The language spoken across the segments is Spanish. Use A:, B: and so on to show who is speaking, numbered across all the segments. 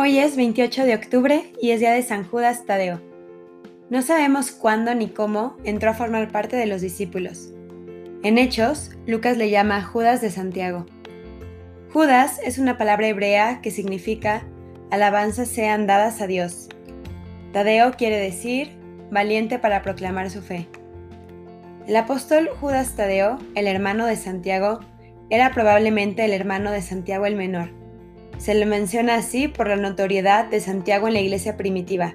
A: Hoy es 28 de octubre y es día de San Judas Tadeo. No sabemos cuándo ni cómo entró a formar parte de los discípulos. En Hechos, Lucas le llama Judas de Santiago. Judas es una palabra hebrea que significa alabanzas sean dadas a Dios. Tadeo quiere decir valiente para proclamar su fe. El apóstol Judas Tadeo, el hermano de Santiago, era probablemente el hermano de Santiago el Menor se le menciona así por la notoriedad de Santiago en la iglesia primitiva.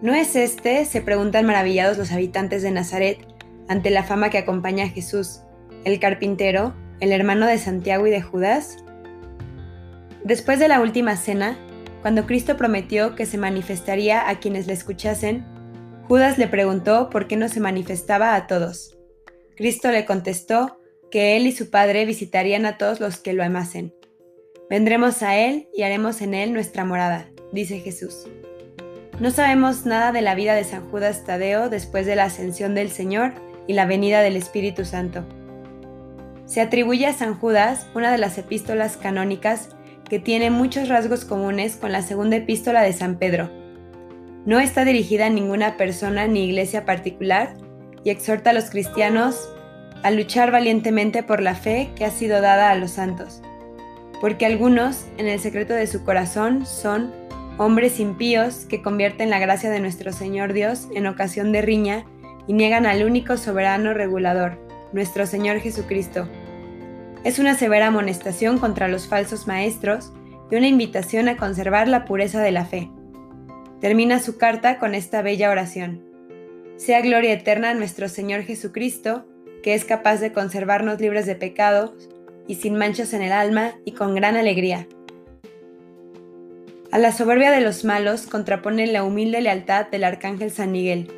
A: ¿No es este? se preguntan maravillados los habitantes de Nazaret ante la fama que acompaña a Jesús, el carpintero, el hermano de Santiago y de Judas. Después de la última cena, cuando Cristo prometió que se manifestaría a quienes le escuchasen, Judas le preguntó por qué no se manifestaba a todos. Cristo le contestó que él y su Padre visitarían a todos los que lo amasen. Vendremos a Él y haremos en Él nuestra morada, dice Jesús. No sabemos nada de la vida de San Judas Tadeo después de la ascensión del Señor y la venida del Espíritu Santo. Se atribuye a San Judas una de las epístolas canónicas que tiene muchos rasgos comunes con la segunda epístola de San Pedro. No está dirigida a ninguna persona ni iglesia particular y exhorta a los cristianos a luchar valientemente por la fe que ha sido dada a los santos porque algunos, en el secreto de su corazón, son hombres impíos que convierten la gracia de nuestro Señor Dios en ocasión de riña y niegan al único soberano regulador, nuestro Señor Jesucristo. Es una severa amonestación contra los falsos maestros y una invitación a conservar la pureza de la fe. Termina su carta con esta bella oración. Sea gloria eterna a nuestro Señor Jesucristo, que es capaz de conservarnos libres de pecados y sin manchas en el alma y con gran alegría. A la soberbia de los malos contrapone la humilde lealtad del arcángel San Miguel.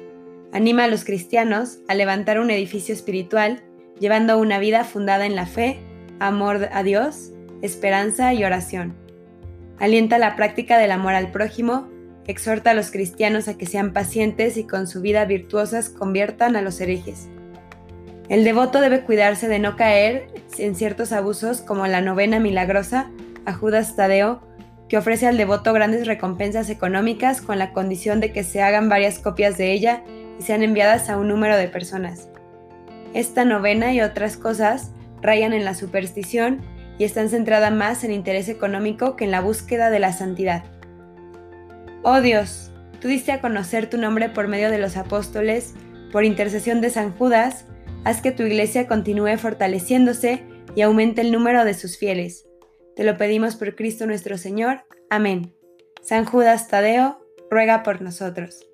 A: Anima a los cristianos a levantar un edificio espiritual, llevando una vida fundada en la fe, amor a Dios, esperanza y oración. Alienta la práctica del amor al prójimo, exhorta a los cristianos a que sean pacientes y con su vida virtuosas conviertan a los herejes. El devoto debe cuidarse de no caer en ciertos abusos como la novena milagrosa a Judas Tadeo, que ofrece al devoto grandes recompensas económicas con la condición de que se hagan varias copias de ella y sean enviadas a un número de personas. Esta novena y otras cosas rayan en la superstición y están centradas más en interés económico que en la búsqueda de la santidad. Oh Dios, tú diste a conocer tu nombre por medio de los apóstoles, por intercesión de San Judas, haz que tu iglesia continúe fortaleciéndose y aumente el número de sus fieles. Te lo pedimos por Cristo nuestro Señor. Amén. San Judas Tadeo, ruega por nosotros.